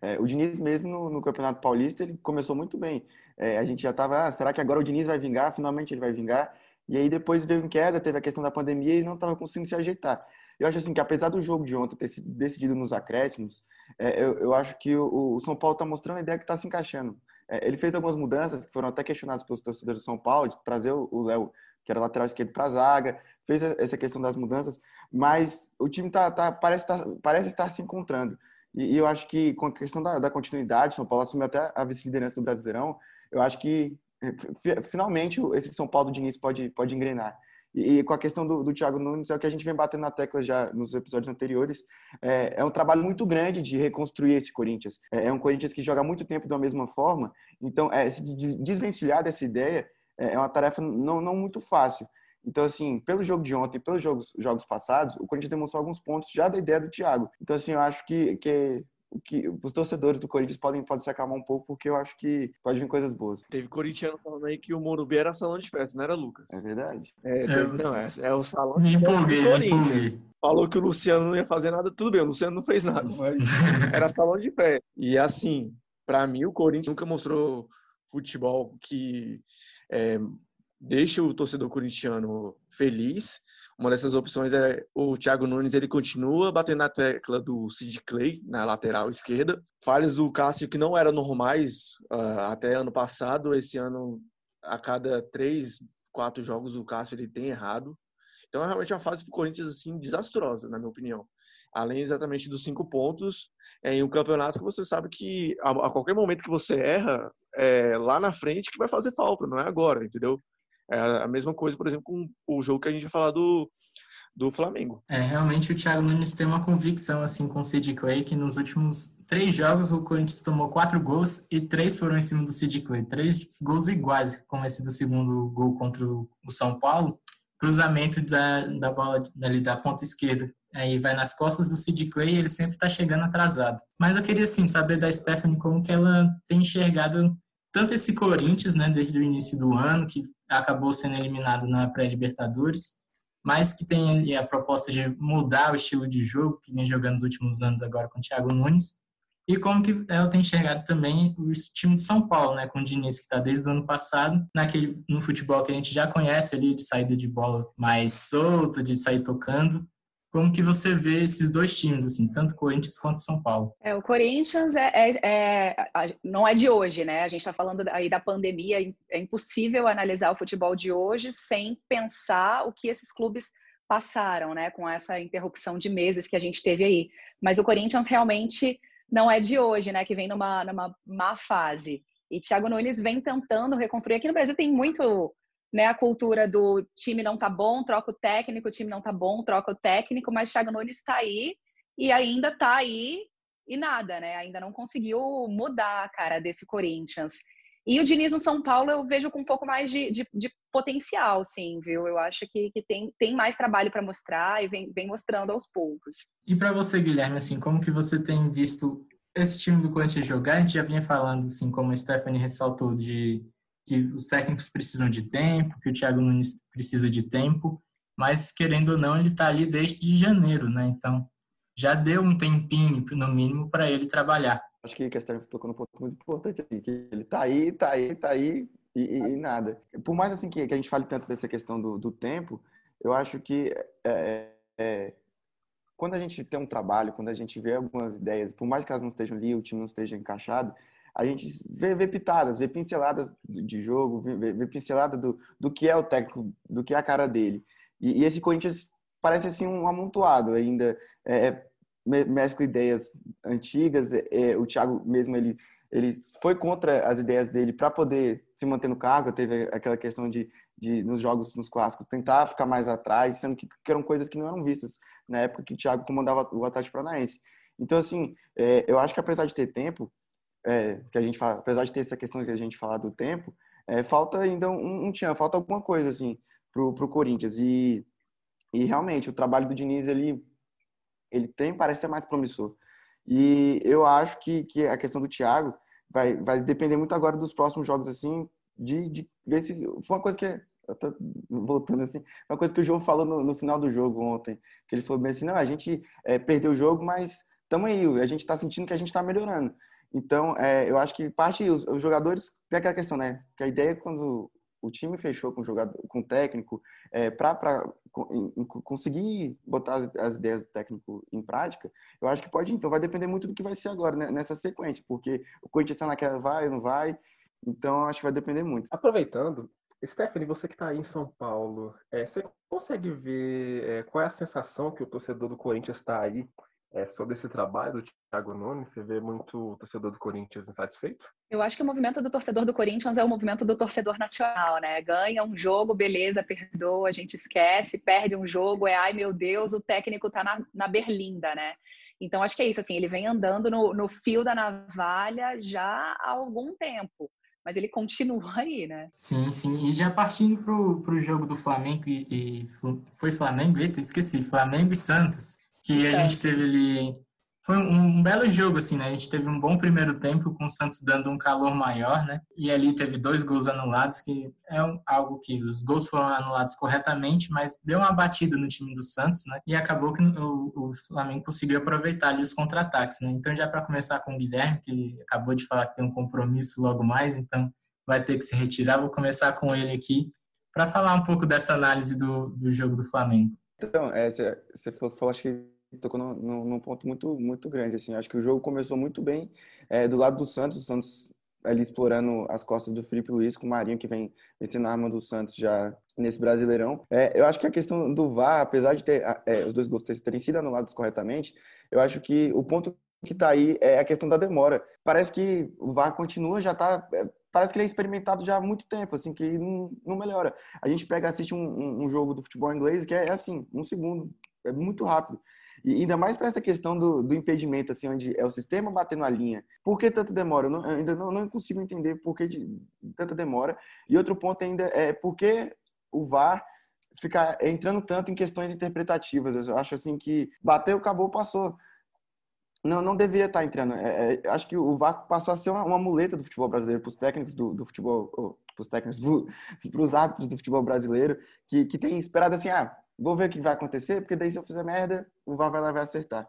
É, o Diniz mesmo no, no, Campeonato Paulista ele começou muito bem. É, a gente já estava, ah, será que agora o Diniz vai vingar? Finalmente ele vai vingar. E aí depois veio em queda, teve a questão da pandemia e não estava conseguindo se ajeitar. Eu acho assim que apesar do jogo de ontem ter sido decidido nos acréscimos, é, eu, eu, acho que o, o São Paulo está mostrando a ideia que está se encaixando. É, ele fez algumas mudanças que foram até questionadas pelos torcedores do São Paulo, de trazer o Léo, que era lateral esquerdo, para a zaga, fez essa questão das mudanças, mas o time tá, tá parece, tá, parece estar se encontrando. E, e, eu acho que com a questão da, da continuidade, São Paulo assumiu até a vice-liderança do Brasileirão, eu acho que finalmente esse São Paulo de início pode, pode engrenar. E, com a questão do, do Thiago Nunes, é o que a gente vem batendo na tecla já nos episódios anteriores. É, é um trabalho muito grande de reconstruir esse Corinthians. É, é, um Corinthians que joga muito tempo da mesma forma. Então, é, se desvencilhar dessa ideia é, é uma tarefa não, não muito fácil. Então, assim, pelo jogo de ontem, pelos jogos, jogos passados, o Corinthians demonstrou alguns pontos já da ideia do Thiago. Então, assim, eu acho que, que o que os torcedores do Corinthians podem, podem se acalmar um pouco, porque eu acho que pode vir coisas boas. Teve corintiano falando aí que o Morumbi era salão de festa, não era, Lucas? É verdade. É, teve, não, é, é, o salão de festa do Corinthians. Falou que o Luciano não ia fazer nada, tudo bem, o Luciano não fez nada, mas era salão de festa. E assim, para mim, o Corinthians nunca mostrou futebol que é, deixa o torcedor corintiano feliz. Uma dessas opções é o Thiago Nunes, ele continua batendo na tecla do Sid Clay na lateral esquerda. Falhas do Cássio que não eram normais uh, até ano passado. Esse ano, a cada três, quatro jogos, o Cássio ele tem errado. Então é realmente uma fase para o Corinthians assim desastrosa, na minha opinião. Além exatamente dos cinco pontos, é, em um campeonato que você sabe que a, a qualquer momento que você erra, é, lá na frente que vai fazer falta, não é agora, entendeu? É a mesma coisa, por exemplo, com o jogo que a gente vai falar do, do Flamengo. É, realmente o Thiago Nunes tem uma convicção, assim, com o Sid Clay, que nos últimos três jogos o Corinthians tomou quatro gols e três foram em cima do Sid Clay. Três gols iguais, como esse do segundo gol contra o São Paulo. Cruzamento da, da bola ali da ponta esquerda. Aí vai nas costas do Sid Clay e ele sempre está chegando atrasado. Mas eu queria, assim, saber da Stephanie como que ela tem enxergado tanto esse Corinthians, né, desde o início do ano, que acabou sendo eliminado na pré-Libertadores, mas que tem a proposta de mudar o estilo de jogo que vem jogando nos últimos anos agora com o Thiago Nunes, e como que ela tem enxergado também o time de São Paulo, né, com o Diniz que está desde o ano passado, naquele no futebol que a gente já conhece ali de saída de bola mais solta, de sair tocando, como que você vê esses dois times, assim, tanto Corinthians quanto São Paulo? É, o Corinthians é, é, é não é de hoje, né? A gente está falando aí da pandemia, é impossível analisar o futebol de hoje sem pensar o que esses clubes passaram, né? Com essa interrupção de meses que a gente teve aí. Mas o Corinthians realmente não é de hoje, né? Que vem numa, numa má fase. E Thiago Nunes vem tentando reconstruir. Aqui no Brasil tem muito né, a cultura do time não tá bom, troca o técnico, o time não tá bom, troca o técnico, mas Thiago Nunes está aí e ainda tá aí e nada, né? Ainda não conseguiu mudar a cara desse Corinthians. E o Diniz no São Paulo eu vejo com um pouco mais de, de, de potencial, sim, viu? Eu acho que, que tem, tem mais trabalho para mostrar e vem, vem mostrando aos poucos. E para você, Guilherme, assim, como que você tem visto esse time do Corinthians jogar? A gente já vinha falando, assim, como a Stephanie ressaltou, de que os técnicos precisam de tempo, que o Thiago Nunes precisa de tempo, mas querendo ou não, ele está ali desde janeiro, né? Então já deu um tempinho, no mínimo, para ele trabalhar. Acho que a Stephanie tocou num ponto muito importante aqui, que ele está aí, está aí, está aí e, e, e, nada. Por mais assim que, que, a gente fale tanto dessa questão do, do tempo, eu acho que é, é, quando a gente tem um trabalho, quando a gente vê algumas ideias, por mais que elas não estejam ali, o time não esteja encaixado, a gente vê, vê pitadas, vê pinceladas de jogo, vê, vê pincelada do, do que é o técnico, do que é a cara dele. E, e esse Corinthians parece assim um amontoado ainda, é, é mescla ideias antigas, é, é, o Thiago mesmo, ele, ele foi contra as ideias dele para poder se manter no cargo, teve aquela questão de, de, nos jogos, nos clássicos, tentar ficar mais atrás, sendo que, que eram coisas que não eram vistas na época que o Thiago comandava o Atlético Paranaense. Então, assim, é, eu acho que apesar de ter tempo, é, que a gente fala, apesar de ter essa questão que a gente fala do tempo, é, falta ainda um, um tchan, falta alguma coisa assim pro, pro Corinthians e, e realmente o trabalho do Diniz ele ele tem parece ser mais promissor e eu acho que, que a questão do Thiago vai, vai depender muito agora dos próximos jogos assim de, de ver se foi uma coisa que voltando assim, uma coisa que o João falou no, no final do jogo ontem, que ele falou bem assim, não, a gente é, perdeu o jogo, mas estamos aí, a gente está sentindo que a gente está melhorando. Então, é, eu acho que parte os, os, jogadores tem aquela questão, né? Que a ideia é quando o time fechou com o jogador, com o técnico, é, para conseguir botar as, as, ideias do técnico em prática, eu acho que pode. Então, vai depender muito do que vai ser agora né, nessa sequência, porque o Corinthians está naquela vai ou não vai. Então, acho que vai depender muito. Aproveitando, Stephanie, você que está aí em São Paulo, é, você consegue ver é, qual é a sensação que o torcedor do Corinthians está aí é, sobre esse trabalho do Thiago Nunes? Você vê muito torcedor do Corinthians insatisfeito? Eu acho que o movimento do torcedor do Corinthians é o movimento do torcedor nacional, né? Ganha um jogo, beleza, perdoa, a gente esquece, perde um jogo, é ai meu Deus, o técnico tá na, na berlinda, né? Então acho que é isso, assim, ele vem andando no, no fio da navalha já há algum tempo mas ele continua aí, né? Sim, sim. E já partindo pro, pro jogo do Flamengo e, e foi Flamengo, eita, esqueci, Flamengo e Santos que a gente teve ali. Foi um, belo jogo, assim, né? A gente teve um bom primeiro tempo com o Santos dando um calor maior, né? E ali teve dois gols anulados, que é um, algo que os gols foram anulados corretamente, mas deu uma batida no time do Santos, né? E acabou que o, o Flamengo conseguiu aproveitar ali os contra-ataques, né? Então, já para começar com o Guilherme, que acabou de falar que tem um compromisso logo mais, então vai ter que se retirar. Vou começar com ele aqui para falar um pouco dessa análise do, do jogo do Flamengo. Então, é, você falou, acho que tocou num, num, ponto muito, muito grande. Assim. Acho que o jogo começou muito bem é, do lado do Santos. O Santos ali explorando as costas do Felipe Luiz com o Marinho, que vem vencendo a arma do Santos já nesse Brasileirão. É, eu acho que a questão do VAR, apesar de ter é, os dois gols terem sido anulados corretamente, eu acho que o ponto que está aí é a questão da demora. Parece que o VAR continua, já está é, parece que ele é experimentado já há muito tempo, assim, que não, não melhora. A gente pega, assiste um, um, um, jogo do futebol inglês que é, é assim, um segundo, é muito rápido. E ainda mais para essa questão do, do, impedimento, assim, onde é o sistema batendo a linha. Por que tanta demora? Eu, não, ainda não, não, consigo entender por que de tanta demora. E outro ponto ainda é por que o VAR fica entrando tanto em questões interpretativas. Eu acho assim que bateu, acabou, passou. Não, não deveria estar entrando. É, é, acho que o VAR passou a ser uma, uma muleta do futebol brasileiro para os técnicos do, do futebol, para os técnicos, para os árbitros do futebol brasileiro, que, que tem esperado assim, ah, vou ver o que vai acontecer, porque daí se eu fizer merda, o VAR vai lá vai acertar.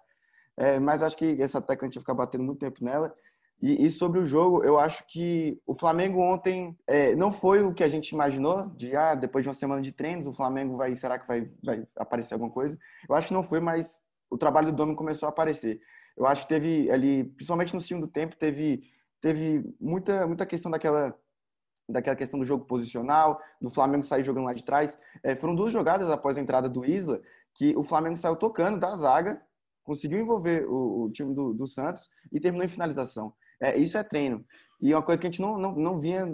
É, mas acho que essa tecla a gente vai ficar batendo muito tempo nela. E, e, sobre o jogo, eu acho que o Flamengo ontem é, não foi o que a gente imaginou, de ah, depois de uma semana de treinos, o Flamengo vai, será que vai, vai aparecer alguma coisa? Eu acho que não foi, mas o trabalho do Domi começou a aparecer. Eu acho que teve ali, principalmente no segundo tempo, teve, teve muita, muita questão daquela daquela questão do jogo posicional, do Flamengo sair jogando lá de trás. É, foram duas jogadas após a entrada do Isla que o Flamengo saiu tocando da zaga, conseguiu envolver o, o time do, do, Santos e terminou em finalização. É, isso é treino. E é uma coisa que a gente não, não, não vinha,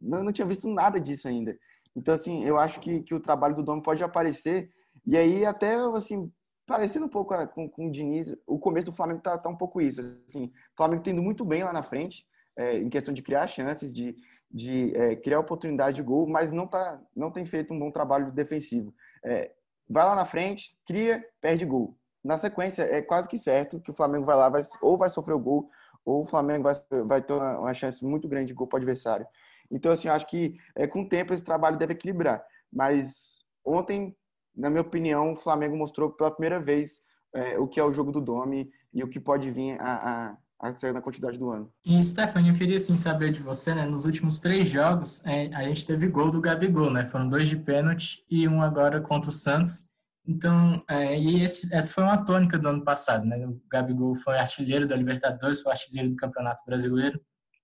não, não tinha visto nada disso ainda. Então, assim, eu acho que, que o trabalho do Dom pode aparecer. E aí, até, assim, parecendo um pouco com, com o Diniz, o começo do Flamengo tá, tá um pouco isso. Assim, o Flamengo tendo muito bem lá na frente, é, em questão de criar chances, de, de é, criar oportunidade de gol, mas não, tá, não tem feito um bom trabalho defensivo. É, vai lá na frente, cria, perde gol. Na sequência, é quase que certo que o Flamengo vai lá, vai, ou vai sofrer o gol, ou o Flamengo vai, vai ter uma, uma chance muito grande de gol para o adversário. Então, assim, acho que é, com o tempo esse trabalho deve equilibrar. Mas ontem, na minha opinião, o Flamengo mostrou pela primeira vez é, o que é o jogo do Domi e o que pode vir a, a a na quantidade do ano. E, Stephanie, eu queria assim, saber de você, né? Nos últimos três jogos, é, a gente teve gol do Gabigol, né? Foram dois de pênalti e um agora contra o Santos. Então, é, e esse, essa foi uma tônica do ano passado, né? O Gabigol foi artilheiro da Libertadores, foi artilheiro do Campeonato Brasileiro.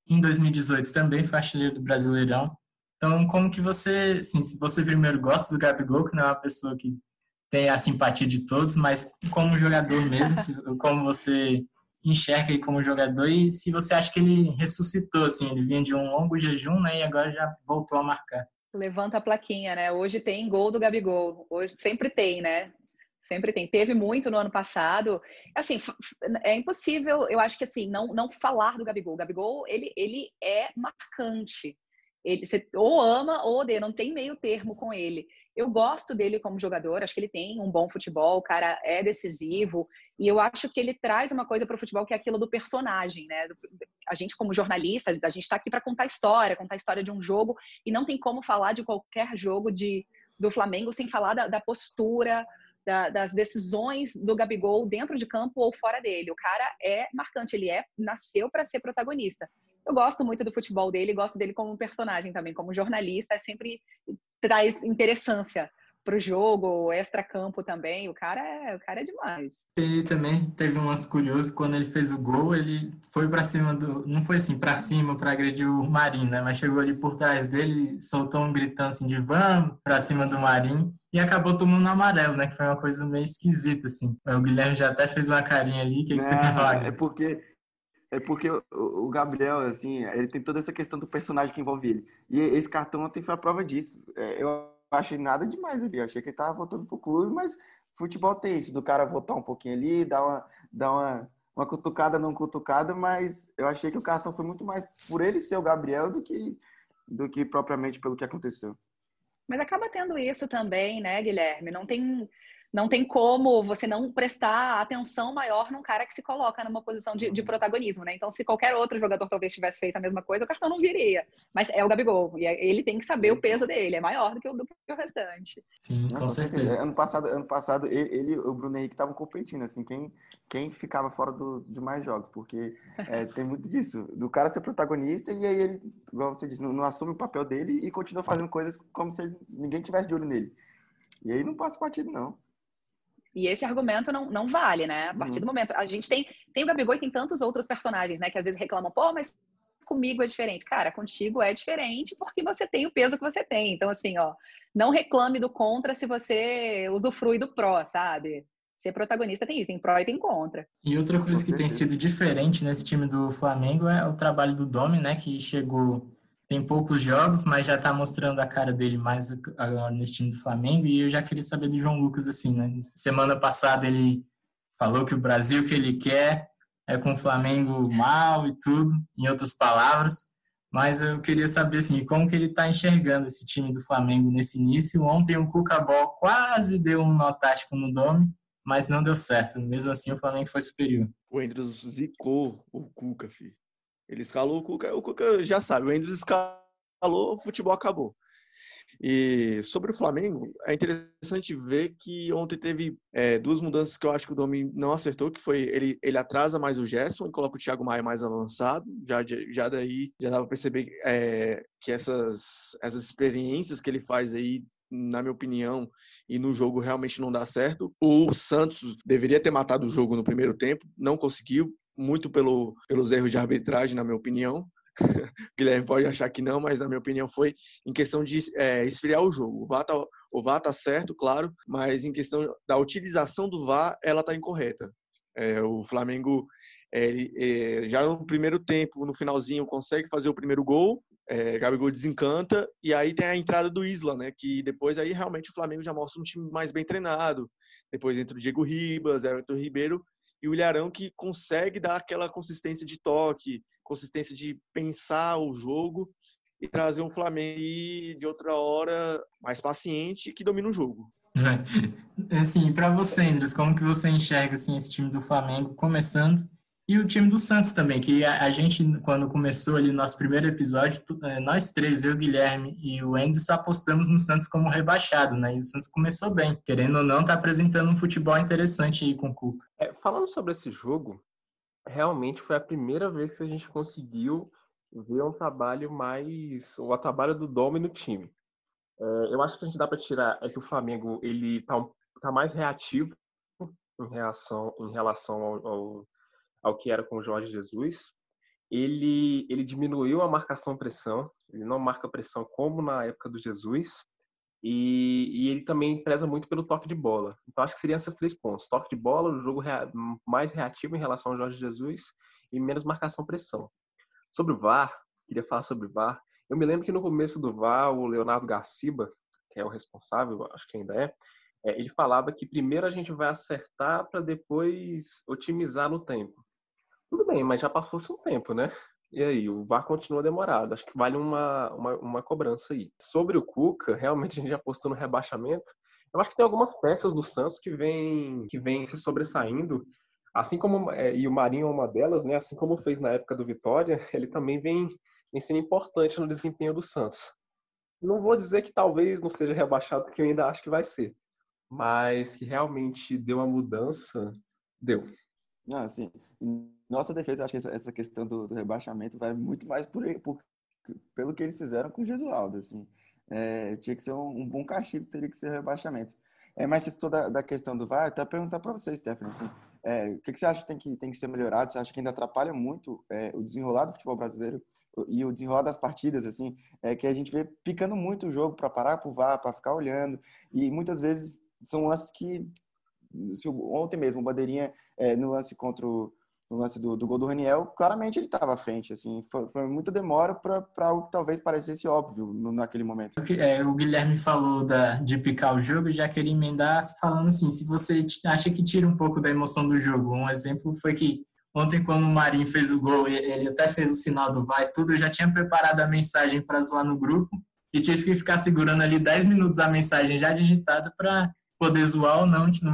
Em 2018 também foi artilheiro do Brasileirão. Então, como que você, assim, se você primeiro gosta do Gabigol, que não é uma pessoa que tem a simpatia de todos, mas como jogador mesmo, como você enxerga aí como jogador e se você acha que ele ressuscitou, assim, ele vinha de um longo jejum, né, e agora já voltou a marcar. Levanta a plaquinha, né? Hoje tem gol do Gabigol, hoje sempre tem, né? Sempre tem. Teve muito no ano passado. Assim, é impossível, eu acho que assim, não, não falar do Gabigol. O Gabigol, ele, ele é marcante. Ele, você ou ama ou odeia, não tem meio termo com ele. Eu gosto dele como jogador, acho que ele tem um bom futebol, o cara é decisivo, e eu acho que ele traz uma coisa para o futebol que é aquilo do personagem, né? A gente, como jornalista, a gente está aqui para contar história, contar a história de um jogo, e não tem como falar de qualquer jogo de, do Flamengo sem falar da, da postura, da, das decisões do Gabigol dentro de campo ou fora dele. O cara é marcante, ele é nasceu para ser protagonista. Eu gosto muito do futebol dele, gosto dele como personagem também, como jornalista, é sempre traz interessância pro jogo, extra-campo também. O cara é, o cara é demais. Ele também teve umas curiosas quando ele fez o gol, ele foi para cima do, não foi assim para cima para agredir o Marinho, né? Mas chegou ali por trás dele, soltou um gritão assim de vamos para cima do Marinho e acabou tomando amarelo, né? Que foi uma coisa meio esquisita assim. O Guilherme já até fez uma carinha ali, o que, que você quer falar? É porque é porque o Gabriel, assim, ele tem toda essa questão do personagem que envolve ele. E esse cartão ontem foi a prova disso. É, eu achei nada demais ali. Eu achei que ele tava voltando pro clube, mas futebol tem isso, do cara voltar um pouquinho ali, dar uma, dar uma, uma cutucada, não cutucada, mas eu achei que o cartão foi muito mais por ele ser o Gabriel do que, do que propriamente pelo que aconteceu. Mas acaba tendo isso também, né, Guilherme? Não tem não tem como você não prestar atenção maior num cara que se coloca numa posição de, de, protagonismo, né? Então, se qualquer outro jogador talvez tivesse feito a mesma coisa, o cartão não viria. Mas é o Gabigol, e é, ele tem que saber o peso dele, é maior do que o, do que o restante. Sim, com certeza. Ano passado, ano passado ele e o Bruno Henrique estavam competindo, assim, quem, quem ficava fora do, de mais jogos, porque é, tem muito disso, do cara ser protagonista e aí ele, igual você disse, não, não assume o papel dele e continua fazendo coisas como se ninguém tivesse de olho nele. E aí não passa partido, não. E esse argumento não, não vale, né? A partir uhum. do momento. A gente tem, tem o Gabigol e tem tantos outros personagens, né? Que às vezes reclamam, pô, mas comigo é diferente. Cara, contigo é diferente porque você tem o peso que você tem. Então, assim, ó, não reclame do contra se você usufrui do pró, sabe? Ser protagonista tem isso, tem pró e tem contra. E outra coisa que tem sido diferente nesse time do Flamengo é o trabalho do Domi, né? Que chegou tem poucos jogos, mas já está mostrando a cara dele mais agora nesse time do Flamengo. E eu já queria saber do João Lucas, assim, né? Semana passada ele falou que o Brasil que ele quer é com o Flamengo mal e tudo, em outras palavras. Mas eu queria saber, assim, como que ele está enxergando esse time do Flamengo nesse início. Ontem o Cuca Ball quase deu um nó tático no Dome, mas não deu certo. Mesmo assim, o Flamengo foi superior. O Andrews zicou o Cuca, filho. Ele escalou o Cuca, o Cuca já sabe, o Andrews escalou, o futebol acabou. E sobre o Flamengo, é interessante ver que ontem teve é, duas mudanças que eu acho que o Domi não acertou, que foi ele, ele atrasa mais o Gerson e coloca o Thiago Maia mais avançado. Já, já daí já dava para perceber é, que essas, essas experiências que ele faz aí na minha opinião, e no jogo realmente não dá certo. O Santos deveria ter matado o jogo no primeiro tempo, não conseguiu muito pelo, pelos erros de arbitragem, na minha opinião. Guilherme pode achar que não, mas na minha opinião foi em questão de é, esfriar o jogo. O VAR, tá, o VAR tá certo, claro, mas em questão da utilização do VAR, ela tá incorreta. É, o Flamengo é, já no primeiro tempo, no finalzinho, consegue fazer o primeiro gol, é, Gabigol desencanta, e aí tem a entrada do Isla, né? Que depois aí realmente o Flamengo já mostra um time mais bem treinado. Depois entra o Diego Ribas, Everton Ribeiro, e o Ilharão que consegue dar aquela consistência de toque, consistência de pensar o jogo e trazer um Flamengo de outra hora mais paciente que domina o jogo. Assim, para você, Andres, como que você enxerga assim esse time do Flamengo começando e o time do Santos também, que a, a, gente, quando começou ali nosso primeiro episódio, é, nós três, eu, Guilherme e o Enders, apostamos no Santos como rebaixado, né? E o Santos começou bem, querendo ou não, tá apresentando um futebol interessante aí com o Cuca. É, falando sobre esse jogo, realmente foi a primeira vez que a gente conseguiu ver um trabalho mais. o trabalho do Dome no time. É, eu acho que a gente dá para tirar é que o Flamengo ele tá, tá mais reativo em relação, em relação ao, ao ao que era com o Jorge Jesus. Ele, ele diminuiu a marcação pressão, ele não marca pressão como na época do Jesus, e, e, ele também preza muito pelo toque de bola. Então acho que seriam esses três pontos: toque de bola, o jogo rea, mais reativo em relação ao Jorge Jesus e menos marcação pressão. Sobre o VAR, queria falar sobre o VAR. Eu me lembro que no começo do VAR, o Leonardo Garciba, que é o responsável, acho que ainda é, é ele falava que primeiro a gente vai acertar para depois otimizar no tempo. Tudo bem, mas já passou-se um tempo, né? E aí, o VAR continua demorado. Acho que vale uma, uma, uma, cobrança aí. Sobre o Cuca, realmente a gente já postou no rebaixamento. Eu acho que tem algumas peças do Santos que vêm que vem se sobressaindo. Assim como, é, e o Marinho é uma delas, né? Assim como fez na época do Vitória, ele também vem, vem sendo importante no desempenho do Santos. Não vou dizer que talvez não seja rebaixado, porque eu ainda acho que vai ser. Mas que realmente deu uma mudança, deu. Não, assim, nossa defesa, acho que essa, questão do, do, rebaixamento vai muito mais por, por, pelo que eles fizeram com o Jesualdo, assim. É, tinha que ser um, um, bom castigo, teria que ser rebaixamento. É, mas se toda da questão do VAR, até perguntar para você, Stephanie, assim, é, o que, que, você acha que tem, que tem que ser melhorado? Você acha que ainda atrapalha muito é, o desenrolar do futebol brasileiro e o desenrolar das partidas, assim, é que a gente vê picando muito o jogo para parar para o VAR, para ficar olhando, e muitas vezes são lances que, se, ontem mesmo, o Bandeirinha, é, no lance contra o no lance do, do gol do Raniel, claramente ele estava à frente. Assim, foi, foi muita demora para algo que talvez parecesse óbvio no, naquele momento. É, o Guilherme falou da, de picar o jogo e já queria emendar falando assim: se você acha que tira um pouco da emoção do jogo, um exemplo foi que ontem, quando o Marinho fez o gol, ele até fez o sinal do vai, tudo, eu já tinha preparado a mensagem para zoar no grupo e tive que ficar segurando ali 10 minutos a mensagem já digitada para poder zoar ou não tipo,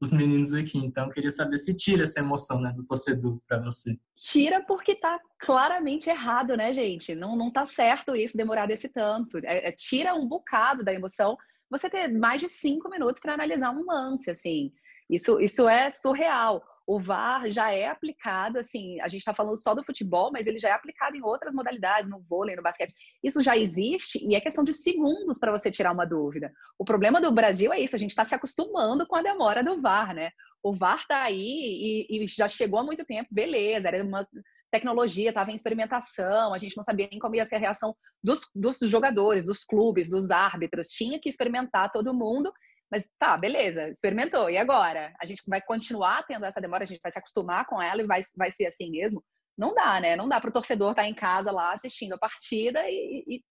os meninos aqui. Então, queria saber se tira essa emoção né, do torcedor para você. Tira porque tá claramente errado, né, gente? Não, não tá certo isso demorar desse tanto. É, é, tira um bocado da emoção você ter mais de cinco minutos para analisar um lance, assim. Isso, isso é surreal. O VAR já é aplicado, assim, a gente está falando só do futebol, mas ele já é aplicado em outras modalidades, no vôlei, no basquete. Isso já existe e é questão de segundos para você tirar uma dúvida. O problema do Brasil é isso, a gente está se acostumando com a demora do VAR, né? O VAR está aí e, e já chegou há muito tempo, beleza, era uma tecnologia, estava em experimentação, a gente não sabia nem como ia ser a reação dos, dos jogadores, dos clubes, dos árbitros, tinha que experimentar todo mundo mas tá, beleza, experimentou. E agora? A gente vai continuar tendo essa demora, a gente vai se acostumar com ela e vai, vai ser assim mesmo? Não dá, né? Não dá para o torcedor estar tá em casa lá assistindo a partida e, e,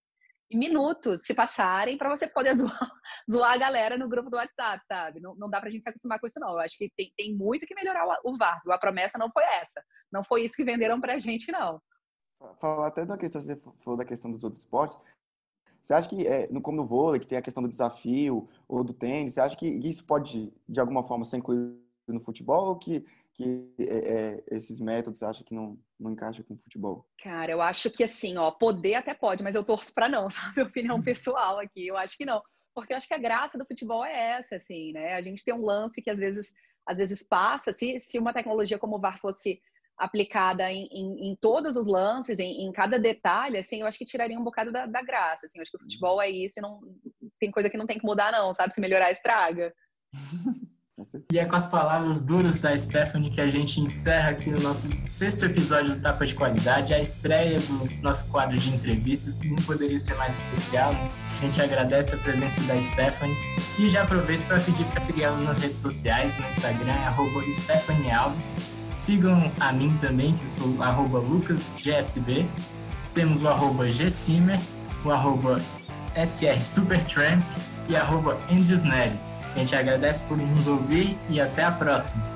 e minutos se passarem para você poder zoar, zoar, a galera no grupo do WhatsApp, sabe? Não, não dá para a gente se acostumar com isso, não. Eu acho que tem, tem muito que melhorar o, o VAR. A promessa não foi essa. Não foi isso que venderam para a gente, não. Falar até da questão, você falou da questão dos outros esportes, você acha que, é, como no vôlei, que tem a questão do desafio, ou do tênis, você acha que isso pode, de alguma forma, ser incluído no futebol ou que, que é, esses métodos acha que não, não encaixa com o futebol? Cara, eu acho que assim, ó, poder até pode, mas eu torço para não, sabe? Opinião pessoal aqui, eu acho que não. Porque eu acho que a graça do futebol é essa, assim, né? A gente tem um lance que às vezes, às vezes passa, se, se uma tecnologia como o VAR fosse aplicada em, em, em, todos os lances, em, em, cada detalhe, assim, eu acho que tiraria um bocado da, da graça, assim, eu acho que o futebol é isso e não, tem coisa que não tem que mudar não, sabe? Se melhorar, estraga. E é com as palavras duras da Stephanie que a gente encerra aqui o nosso sexto episódio do Tapa de Qualidade, a estreia do nosso quadro de entrevistas, não poderia ser mais especial. A gente agradece a presença da Stephanie e já aproveito para pedir para seguir ela nas redes sociais, no Instagram, é Stephanie Alves, Sigam a mim também, que sou arroba lucasgsb. Temos o arroba gsimer, o arroba srsupertramp e arroba andrewsnelly. A gente agradece por nos ouvir e até a próxima.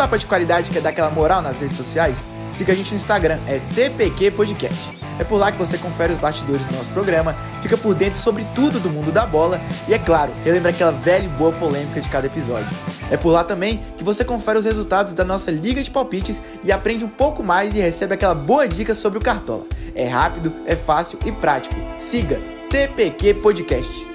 Tapa de Qualidade que é dar aquela moral nas redes sociais? Siga a gente no Instagram, é TPQ Podcast. É por lá que você confere os bastidores do nosso programa, fica por dentro sobre tudo do mundo da bola e, é claro, relembra aquela velha e boa polêmica de cada episódio. É por lá também que você confere os resultados da nossa Liga de Palpites e aprende um pouco mais e recebe aquela boa dica sobre o Cartola. É rápido, é fácil e prático. Siga TPQ Podcast.